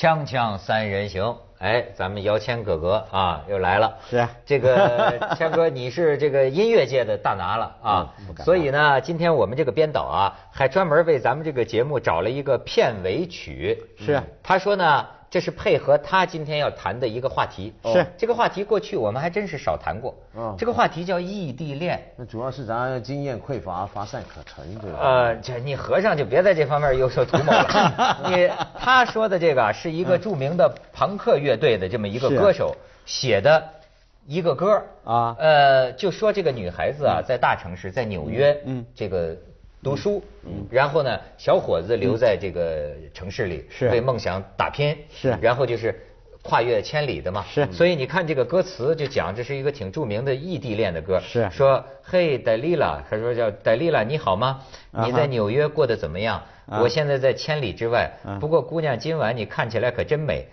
锵锵三人行，哎，咱们姚谦哥哥啊又来了。是啊。这个 谦哥，你是这个音乐界的大拿了啊。所以呢，今天我们这个编导啊，还专门为咱们这个节目找了一个片尾曲。是啊。他说呢，这是配合他今天要谈的一个话题。是这个话题，过去我们还真是少谈过。嗯这个话题叫异地恋。那主要是咱经验匮乏，乏善可陈，对吧？呃，这你和尚就别在这方面有所图谋了。你他说的这个啊是一个著名的朋克乐队的这么一个歌手写的一个歌啊呃，就说这个女孩子啊，在大城市，在纽约，嗯这个读书，嗯，然后呢，小伙子留在这个城市里，是为梦想打拼，是然后就是。跨越千里的嘛，是所以你看这个歌词就讲这是一个挺著名的异地恋的歌，是说嘿，戴丽拉，他说叫戴丽拉，你好吗？你在纽约过得怎么样？啊我现在在千里之外啊，不过姑娘今晚你看起来可真美，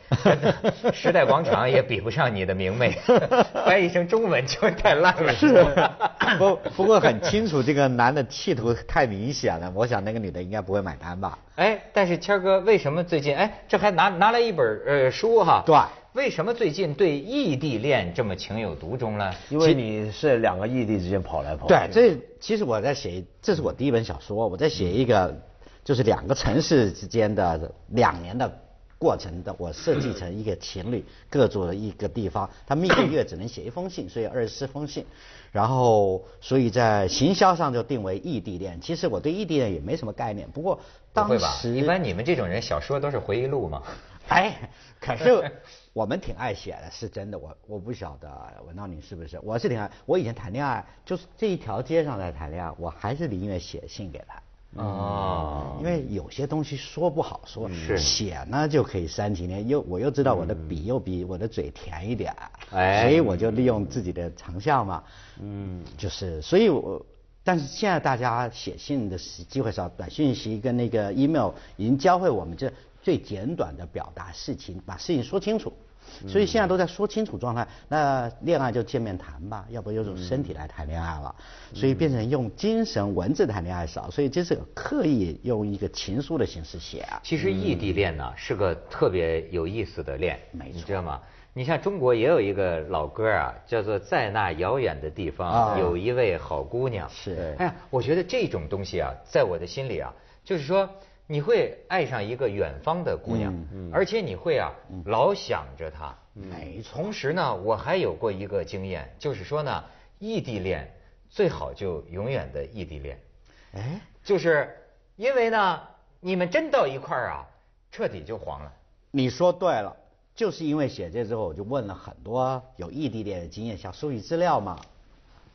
时代广场也比不上你的明媚。翻译成中文就太烂了。是，不不过很清楚，这个男的企图太明显了，我想那个女的应该不会买单吧？哎，但是谦哥为什么最近哎，这还拿拿来一本呃书哈？对为什么最近对异地恋这么情有独钟呢？因为你是两个异地之间跑来跑去。对，这其实我在写，这是我第一本小说，我在写一个就是两个城市之间的两年的过程的，我设计成一个情侣各住一个地方，他们一个月只能写一封信，所以二十四封信，然后所以在行销上就定为异地恋。其实我对异地恋也没什么概念，不过当？时一般你们这种人小说都是回忆录嘛。哎，可是 我们挺爱写的，是真的。我我不晓得文道你是不是？我是挺爱。我以前谈恋爱，就是这一条街上在谈恋爱，我还是宁愿写信给他。哦因为有些东西说不好说，是写呢就可以删几年，又我又知道我的笔又比我的嘴甜一点，哎所以我就利用自己的长项嘛，嗯，就是，所以我，但是现在大家写信的时机会少，短信息跟那个 email 已经教会我们这最简短的表达事情，把事情说清楚。所以现在都在说清楚状态，那恋爱就见面谈吧，要不就用身体来谈恋爱了，所以变成用精神文字谈恋爱少，所以这是刻意用一个情书的形式写啊。其实异地恋呢是个特别有意思的恋，没错你知道吗？你像中国也有一个老歌啊，叫做《在那遥远的地方啊有一位好姑娘》。是哎呀，我觉得这种东西啊，在我的心里啊，就是说你会爱上一个远方的姑娘，而且你会啊老想着她。没错，同时呢，我还有过一个经验，就是说呢，异地恋最好就永远的异地恋。哎，就是因为呢，你们真到一块儿啊，彻底就黄了。你说对了，就是因为写这之后，我就问了很多有异地恋的经验，想收集资料嘛。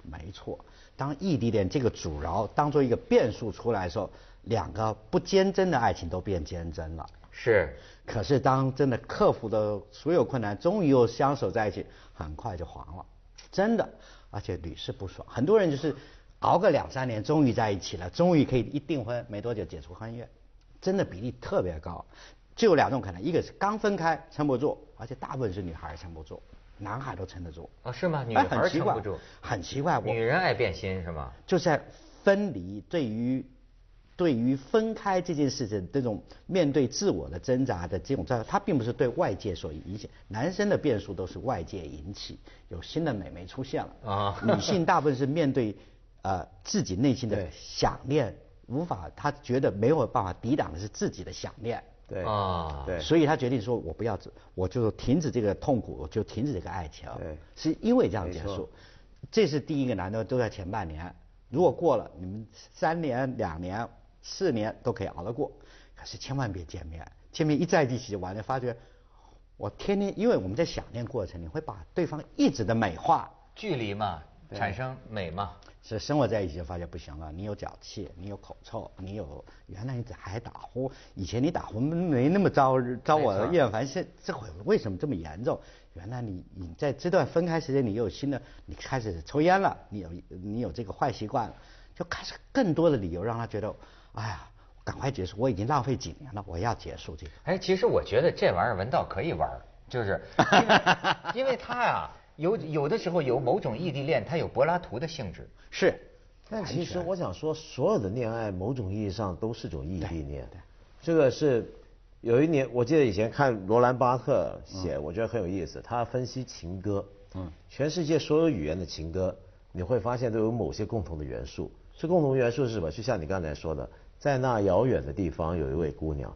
没错，当异地恋这个阻挠当做一个变数出来的时候，两个不坚贞的爱情都变坚贞了。是，可是当真的克服的所有困难，终于又相守在一起，很快就黄了，真的，而且屡试不爽。很多人就是熬个两三年，终于在一起了，终于可以一订婚，没多久解除婚约，真的比例特别高。就有两种可能，一个是刚分开撑不住，而且大部分是女孩撑不住，男孩都撑得住。哦，是吗？女哎孩撑不住，很奇怪，我女人爱变心是吗？就在分离对于对于分开这件事情，这种面对自我的挣扎的这种状态，它并不是对外界所影响。男生的变数都是外界引起，有新的美眉出现了啊女性大部分是面对呃自己内心的想念，无法，她觉得没有办法抵挡的是自己的想念。对啊对，所以她决定说，我不要，我就停止这个痛苦，我就停止这个爱情。对是因为这样结没错束。这是第一个男的都在前半年，如果过了，你们三年、两年、四年都可以熬得过，可是千万别见面，见面一在一起就完了，发觉我天天，因为我们在想念过程，你会把对方一直的美化，距离嘛，产生美嘛。是生活在一起就发现不行了，你有脚气，你有口臭，你有原来你还打呼，以前你打呼没那么招招我厌烦，现这会为什么这么严重？原来你你在这段分开时间，你又有新的，你开始抽烟了，你有你有这个坏习惯了，就开始更多的理由让他觉得，哎呀，赶快结束，我已经浪费几年了，我要结束这个。哎，其实我觉得这玩意儿文道可以玩，就是 因为因为他呀，有有的时候有某种异地恋，它有柏拉图的性质。是，但其实我想说，所有的恋爱某种意义上都是种异地恋对对。这个是有一年，我记得以前看罗兰巴特写，我觉得很有意思。他分析情歌，嗯，全世界所有语言的情歌，你会发现都有某些共同的元素。这共同元素是什么？就像你刚才说的，在那遥远的地方有一位姑娘，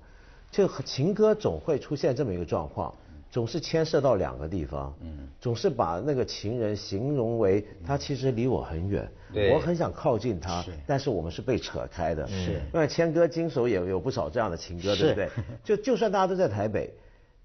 这个情歌总会出现这么一个状况。总是牵涉到两个地方，嗯，总是把那个情人形容为他其实离我很远，对，我很想靠近他，但是我们是被扯开的，是。因为千歌经手也有不少这样的情歌，对不对？就就算大家都在台北，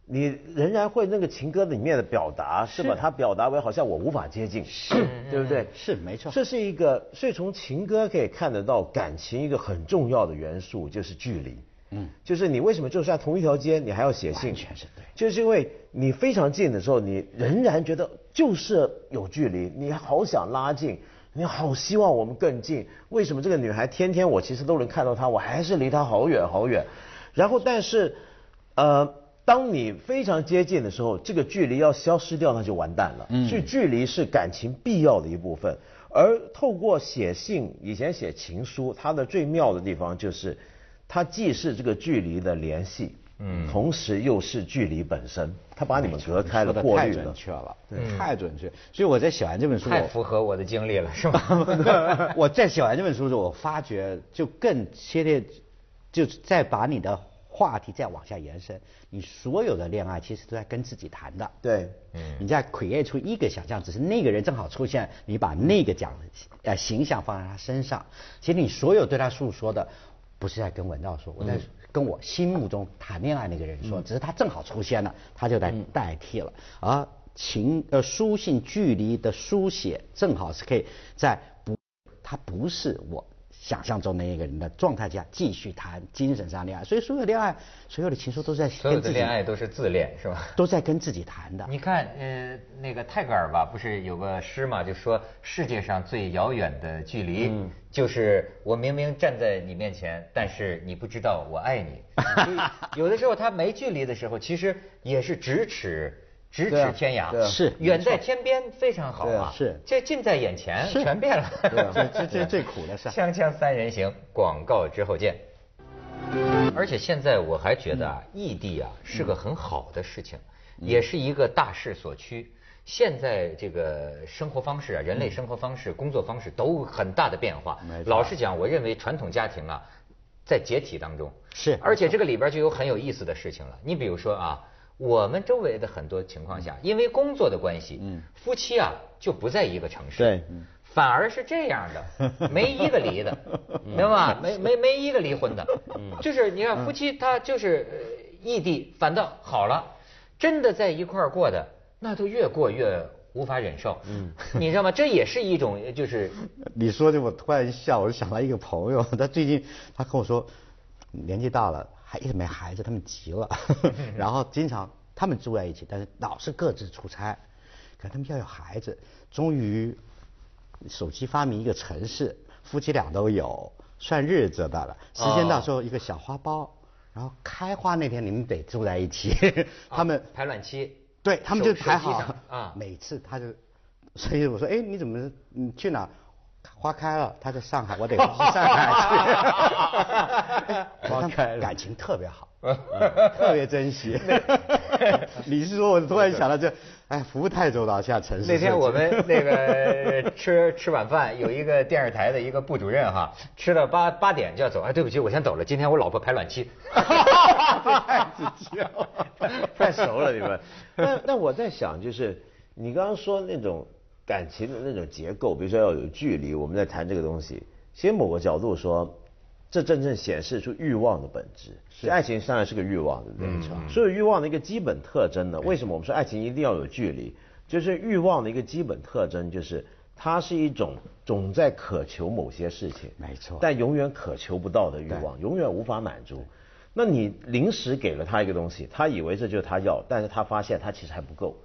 你仍然会那个情歌里面的表达是把它表达为好像我无法接近，是，对不对？是，没错。这是一个，所以从情歌可以看得到感情一个很重要的元素就是距离。嗯，就是你为什么就算同一条街，你还要写信？完全是对，就是因为你非常近的时候，你仍然觉得就是有距离，你好想拉近，你好希望我们更近。为什么这个女孩天天我其实都能看到她，我还是离她好远好远？然后但是，呃，当你非常接近的时候，这个距离要消失掉，那就完蛋了。嗯，所以距离是感情必要的一部分。而透过写信，以前写情书，它的最妙的地方就是。它既是这个距离的联系，嗯，同时又是距离本身，它把你们隔开了，过滤了，太准确了，对，太准确。所以我在写完这本书，太符合我的经历了，是吗？我在写完这本书的时候，我发觉就更切切，就再把你的话题再往下延伸，你所有的恋爱其实都在跟自己谈的，对，嗯，你在 create 出一个想象，只是那个人正好出现，你把那个讲呃形象放在他身上，其实你所有对他诉说的。不是在跟文道说，我在跟我心目中谈恋爱那个人说，只是他正好出现了，他就在代替了。而情呃书信距离的书写，正好是可以在不，他不是我。想象中的一个人的状态下继续谈精神上恋爱，所以所有恋爱，所有的情书都在所有的恋爱都是自恋是吧？都在跟自己谈的。你看，呃，那个泰戈尔吧，不是有个诗嘛，就说世界上最遥远的距离，就是我明明站在你面前，但是你不知道我爱你。有的时候他没距离的时候，其实也是咫尺。咫尺天涯是远在天边非常好啊，是这近在眼前全变了，这这 这最苦的是。锵锵三人行，广告之后见。而且现在我还觉得啊，异地啊是个很好的事情，也是一个大势所趋。现在这个生活方式啊，人类生活方式、工作方式都很大的变化。老实讲，我认为传统家庭啊在解体当中。是。而且这个里边就有很有意思的事情了。你比如说啊。我们周围的很多情况下，因为工作的关系，嗯。夫妻啊就不在一个城市，对，反而是这样的，没一个离的，明白吗？没没没一个离婚的，就是你看夫妻他就是异地，反倒好了，真的在一块儿过的，那都越过越无法忍受，嗯，你知道吗？这也是一种就是，你说的我突然一笑，我就想到一个朋友，他最近他跟我说，年纪大了。还一直没孩子，他们急了，然后经常他们住在一起，但是老是各自出差，可他们要有孩子，终于手机发明一个城市，夫妻俩都有，算日子的了。时间到时候一个小花苞，然后开花那天你们得住在一起。他们排卵期，对他们就排好啊。每次他就，所以我说，哎，你怎么你去哪？花开了，他在上海，我得去上海去。花开了，感情特别好，特别珍惜。你是说，我突然想到这，哎，服务太周到，现在城市。那天我们那个吃吃晚饭，有一个电视台的一个部主任哈，吃到八八点就要走，哎，对不起，我先走了，今天我老婆排卵期。太直接了，太熟了你们。那那我在想，就是你刚刚说那种。感情的那种结构，比如说要有距离，我们在谈这个东西。其实某个角度说，这真正显示出欲望的本质。是爱情当然是个欲望，对不对？所以欲望的一个基本特征呢，为什么我们说爱情一定要有距离？就是欲望的一个基本特征，就是它是一种总在渴求某些事情，没错。但永远渴求不到的欲望，永远无法满足。那你临时给了他一个东西，他以为这就是他要，但是他发现他其实还不够。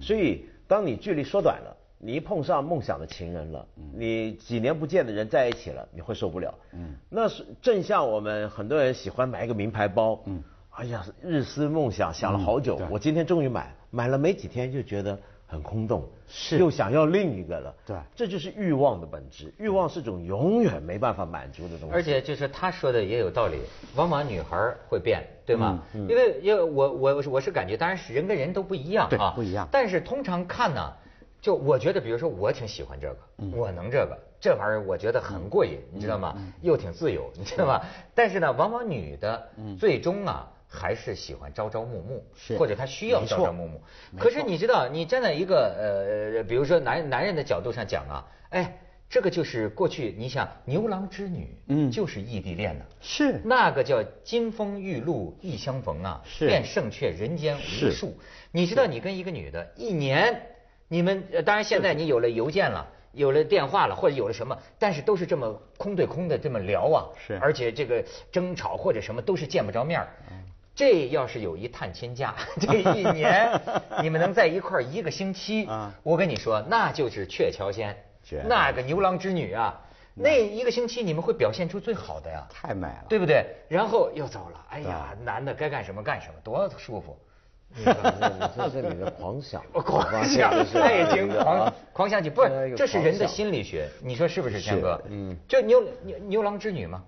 所以当你距离缩短了。你一碰上梦想的情人了，你几年不见的人在一起了，你会受不了。嗯，那是正像我们很多人喜欢买一个名牌包，嗯，哎呀，日思梦想想了好久，我今天终于买，买了没几天就觉得很空洞，是又想要另一个了。对这就是欲望的本质。欲望是种永远没办法满足的东西。而且就是他说的也有道理，往往女孩会变，对吗？嗯因为因为我我我是感觉，当然是人跟人都不一样对啊，不一样但是通常看呢，就我觉得，比如说我挺喜欢这个，嗯我能这个，这玩意儿我觉得很过瘾，你知道吗？又挺自由，你知道吗？但是呢，往往女的最终啊。还是喜欢朝朝暮暮，是或者她需要朝朝暮暮。可是你知道，你站在一个呃，比如说男男人的角度上讲啊，哎，这个就是过去你想牛郎织女，嗯就是异地恋呐。是那个叫金风玉露一相逢啊，是便胜却人间无数。你知道，你跟一个女的，一年，你们呃当然现在你有了邮件了。有了电话了，或者有了什么，但是都是这么空对空的这么聊啊，是而且这个争吵或者什么都是见不着面儿这要是有一探亲假，这一年 你们能在一块儿一个星期啊，我跟你说，那就是鹊桥仙绝，那个牛郎织女啊，那一个星期你们会表现出最好的呀。太美了。对不对？然后又走了，哎呀，男的该干什么干什么，多舒服。这是你的狂想，狂想这是，爱情狂啊狂想起，不是，这是人的心理学，你说是不是，天哥？嗯，就牛牛牛郎织女嘛，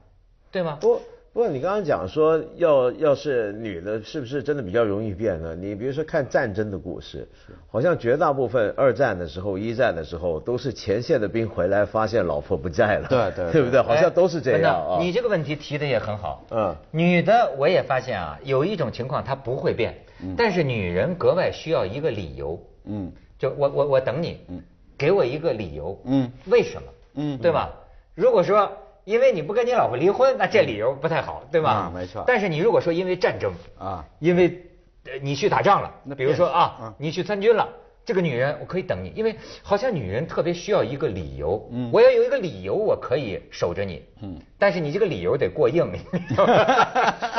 对吗？不不过你刚刚讲说要要是女的，是不是真的比较容易变呢？你比如说看战争的故事，好像绝大部分二战的时候、一战的时候，都是前线的兵回来发现老婆不在了，对对 对不对？好像都是这哎样的你这个问题提的也很好。嗯女的我也发现啊，有一种情况她不会变，但是女人格外需要一个理由。嗯就我我我等你，嗯给我一个理由，嗯为什么？嗯对吧？如果说因为你不跟你老婆离婚，那这理由不太好，对吧？啊没错但是你如果说因为战争啊，因为呃你去打仗了，那比如说啊啊，你去参军了。这个女人，我可以等你，因为好像女人特别需要一个理由。嗯。我要有一个理由，我可以守着你。嗯，但是你这个理由得过硬，你知道吗？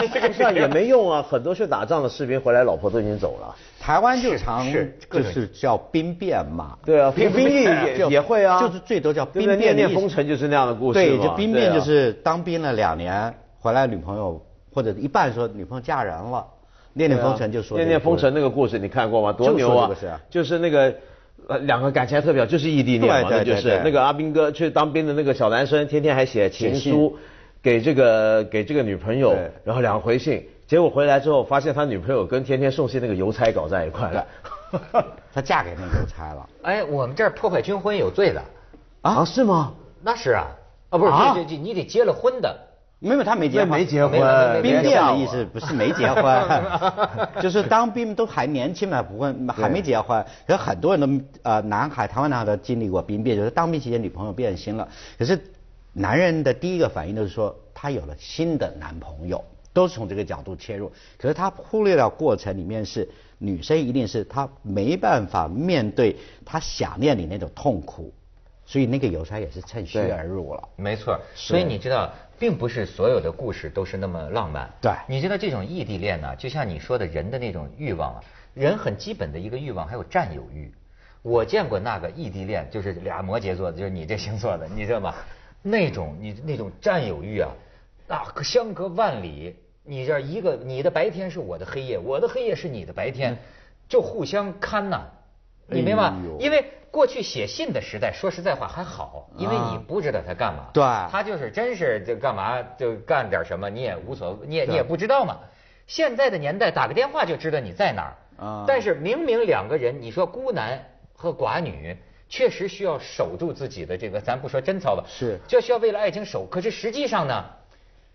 你 这个那也没用啊，很多去打仗的士兵回来，老婆都已经走了。台湾就是常是就是叫兵变嘛。对啊，兵兵役也也会啊，就是最多叫兵变的意思。念念风尘就是那样的故事对，就兵变就是当兵了两年，回来女朋友或者一半说女朋友嫁人了，念念风尘就说念念风尘那个故事你看过吗？多牛啊就是啊！就是那个。呃，两个感情还特别好，就是异地恋嘛，对对那就是那个阿兵哥去当兵的那个小男生，天天还写情书给这个给这个女朋友，然后两个回信，结果回来之后发现他女朋友跟天天送信那个邮差搞在一块了。他嫁给那个邮差了。哎，我们这儿破坏军婚有罪的，啊，是吗？那是啊，啊不是，啊这这这你得结了婚的。没有，他没结婚，没结婚兵变的意思不是没结婚，就是当兵都还年轻嘛，不会还没结婚。可是很多人都呃，男孩台湾男孩都经历过兵变，就是当兵期间女朋友变心了。可是男人的第一个反应都是说他有了新的男朋友，都是从这个角度切入。可是他忽略了过程里面是女生一定是她没办法面对她想念你那种痛苦，所以那个邮差也是趁虚而入了。没错，所以你知道，并不是所有的故事都是那么浪漫。对你知道这种异地恋呢，就像你说的人的那种欲望啊，人很基本的一个欲望还有占有欲。我见过那个异地恋，就是俩摩羯座的，就是你这星座的，你知道吗？那种你那种占有欲啊，那相隔万里，你这一个你的白天是我的黑夜，我的黑夜是你的白天，就互相看呐、你明白？因为过去写信的时代，说实在话还好，因为你啊不知道他干嘛。对他就是真是就干嘛就干点什么，你也无所，你也你也不知道嘛。现在的年代，打个电话就知道你在哪儿。啊但是明明两个人，你说孤男和寡女，确实需要守住自己的这个，咱不说贞操吧，是就需要为了爱情守。可是实际上呢，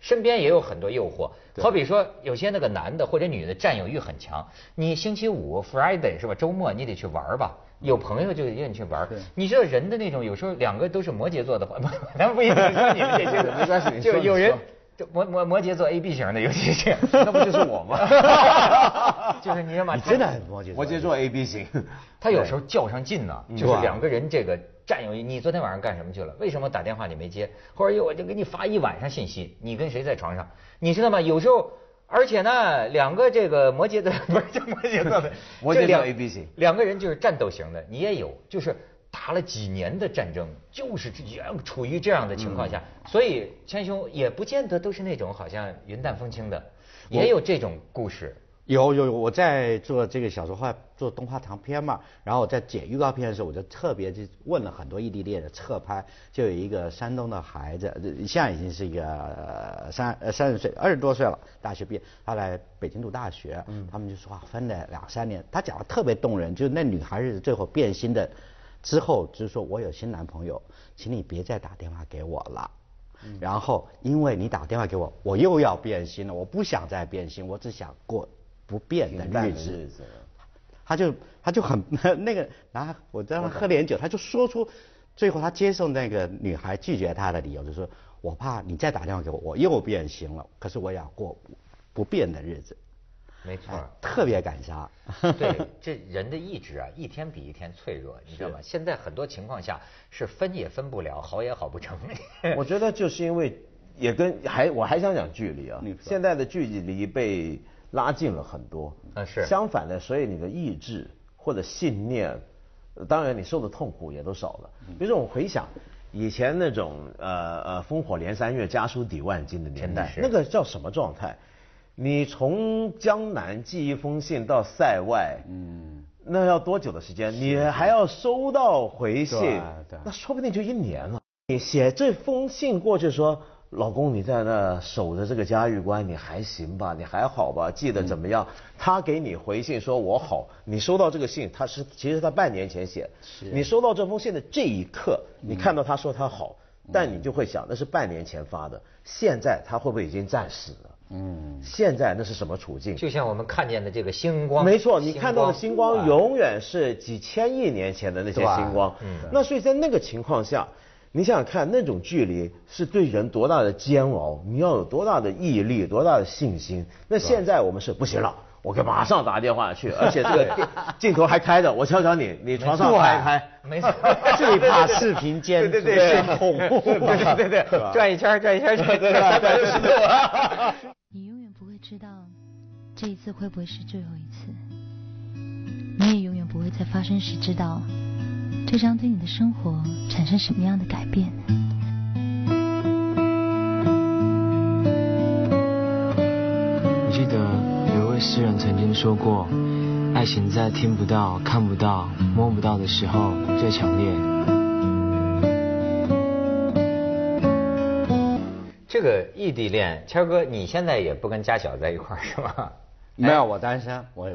身边也有很多诱惑。好比说，有些那个男的或者女的占有欲很强，你星期五 Friday 是吧？周末你得去玩吧。有朋友就约你去玩你知道人的那种，有时候两个都是摩羯座的话，咱不一定说你们这些 就有人说就摩摩摩羯座 A B 型的，尤其是那不就是我吗？就是你知道吗？他你真的很摩羯座。摩羯座 A B 型，他有时候较上劲呢，就是两个人这个占有欲。你昨天晚上干什么去了？为什么打电话你没接？或者我就给你发一晚上信息，你跟谁在床上？你知道吗？有时候，而且呢，两个这个摩羯的 不是叫摩羯座的摩羯座这两 AB 型两个人就是战斗型的，你也有，就是打了几年的战争，就是处于这样的情况下，所以千兄也不见得都是那种好像云淡风轻的，也有这种故事。有有有，我在做这个小说，画做动画长片嘛，然后我在剪预告片的时候，我就特别就问了很多异地恋的侧拍，就有一个山东的孩子，呃现在已经是一个呃三呃三十岁，二十多岁了，大学毕业，他来北京读大学，他们就说啊分了两三年，他讲的特别动人，就是那女孩是最后变心的之后，就是说我有新男朋友，请你别再打电话给我了。然后因为你打电话给我，我又要变心了，我不想再变心，我只想过不变的日子。日子他就他就很 那个，然后我让他喝点酒，他就说出最后他接受那个女孩拒绝他的理由，就是说我怕你再打电话给我，我又变心了，可是我也要过不变的日子，没错哎。特别感伤。对，这人的意志啊，一天比一天脆弱，你知道吗？现在很多情况下是分也分不了，好也好不成。我觉得就是因为也跟还我还想讲距离啊，现在的距离被拉近了很多。啊是相反的，所以你的意志或者信念，呃当然你受的痛苦也都少了。比如说我回想以前那种呃呃烽火连三月、家书抵万金的年代，那个叫什么状态？你从江南寄一封信到塞外，嗯，那要多久的时间？你还要收到回信那说不定就一年了。你写这封信过去说，老公你在那守着这个嘉峪关，你还行吧？你还好吧？记得怎么样？他给你回信说我好，你收到这个信，他是其实他半年前写，你收到这封信的这一刻，你看到他说他好，但你就会想那是半年前发的，现在他会不会已经战死了？嗯，现在那是什么处境？就像我们看见的这个星光，没错，你看到的星光永远是几千亿年前的那些星光。嗯那所以在那个情况下，你想想看，那种距离是对人多大的煎熬，你要有多大的毅力，多大的信心。那现在我们是不行了，我给马上打电话去，而且这个镜 镜头还开着，我瞧瞧你，你床上拍一拍。没错，最怕视频监对对对监控。对对对对，转一圈儿转一圈儿转一圈儿三百六十度啊。你永远不会知道这一次会不会是最后一次，你也永远不会在发生时知道这将对你的生活产生什么样的改变。我记得有一位诗人曾经说过，爱情在听不到、看不到、摸不到的时候最强烈。个异地恋，谦儿哥，你现在也不跟家小在一块儿是吗？没有，我单身，我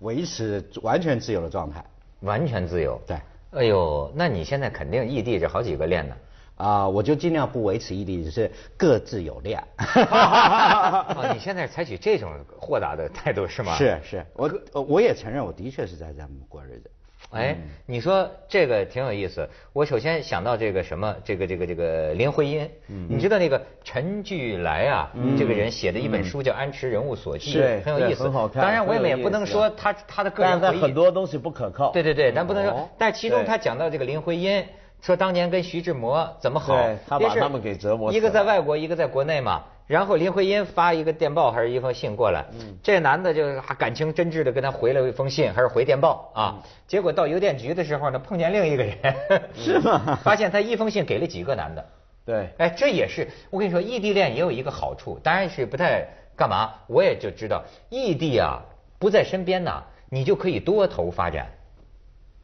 维持完全自由的状态。完全自由。对。哎呦，那你现在肯定异地这好几个恋呢。啊、我就尽量不维持异地，只是各自有恋。哦，你现在采取这种豁达的态度是吗？是是，我呃我也承认，我的确是在这么过日子。哎，你说这个挺有意思。我首先想到这个什么，这个这个这个林徽因，你知道那个陈巨来啊，这个人写的一本书叫《安池人物所记》，是很有意思，很好看当然我们也不能说他他的个人回忆很多东西不可靠。对对对，咱不能说哦。但其中他讲到这个林徽因，说当年跟徐志摩怎么好对，他把他们给折磨死一个在外国，一个在国内嘛。然后林徽因发一个电报还是一封信过来，嗯这男的就啊感情真挚的跟他回了一封信，还是回电报嗯啊。结果到邮电局的时候呢，碰见另一个人，是吗？发现他一封信给了几个男的。对，哎，这也是我跟你说，异地恋也有一个好处，当然是不太干嘛，我也就知道，异地啊不在身边呐，你就可以多头发展，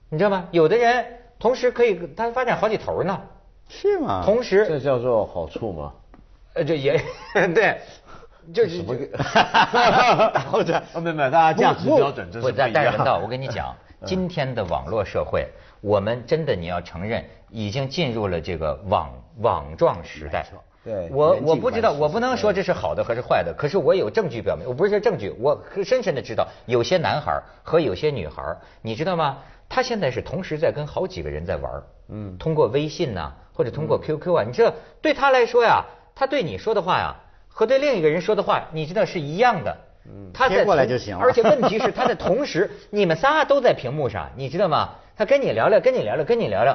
你知道吗？有的人同时可以他发展好几头呢，是吗？同时这叫做好处吗？呃这也 对，就是什么这个或者哦，没有没有，大家价值标准真是不一样。但但是文道，我跟你 讲，今天的网络社会，我们真的你要承认，已经进入了这个网网状时代。对我我不知道，我不能说这是好的还是坏的，可是我有证据表明，我不是说证据，我深深的知道，有些男孩和有些女孩，你知道吗？他现在是同时在跟好几个人在玩嗯，通过微信呐、或者通过 QQ 啊，你知道，对他来说呀，他对你说的话呀，和对另一个人说的话，你知道是一样的。嗯，他在贴过来就行了而且问题是，他在同时，你们仨都在屏幕上，你知道吗？他跟你聊聊，跟你聊聊，跟你聊聊，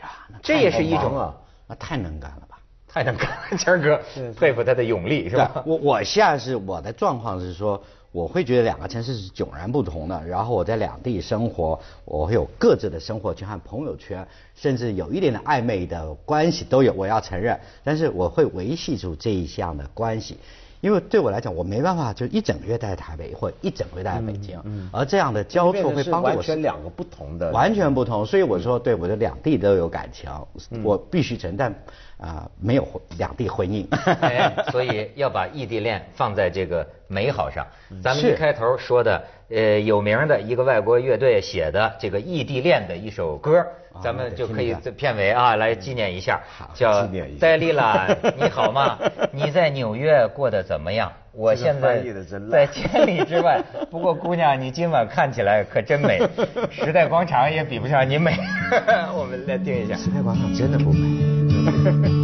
呀，这也是一种啊，那太能干了吧？太能干了，谦儿哥佩服他的勇力，是吧？我我现在是我的状况是说，我会觉得两个城市是迥然不同的。然后我在两地生活，我会有各自的生活圈和朋友圈，甚至有一点的暧昧的关系都有，我要承认。但是我会维系住这一项的关系，因为对我来讲，我没办法就一整个月待在台北，或一整个月待在北京，而这样的交错会帮助我完全两个不同的，完全不同。所以我说，对我的两地都有感情，我必须承担。啊，没有两地婚姻，所以要把异地恋放在这个美好上。咱们一开头说的，呃，有名的一个外国乐队写的这个异地恋的一首歌，咱们就可以在片尾啊来纪念一下，叫戴丽拉，你好吗？你在纽约过得怎么样？我现在在千里之外。不过姑娘，你今晚看起来可真美，时代广场也比不上你美。我们来听一下，时代广场真的不美。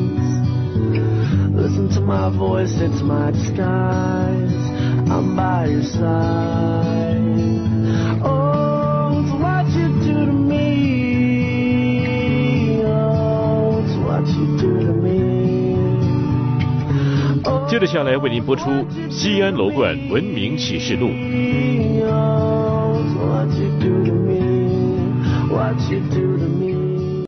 Listen to my voice, it's my disguise. I'm by your side. Oh, it's what you do to me. Oh, it's what you do to me. 接着下来为您播出《西安楼冠文明启示录》。What you do to me, what you do.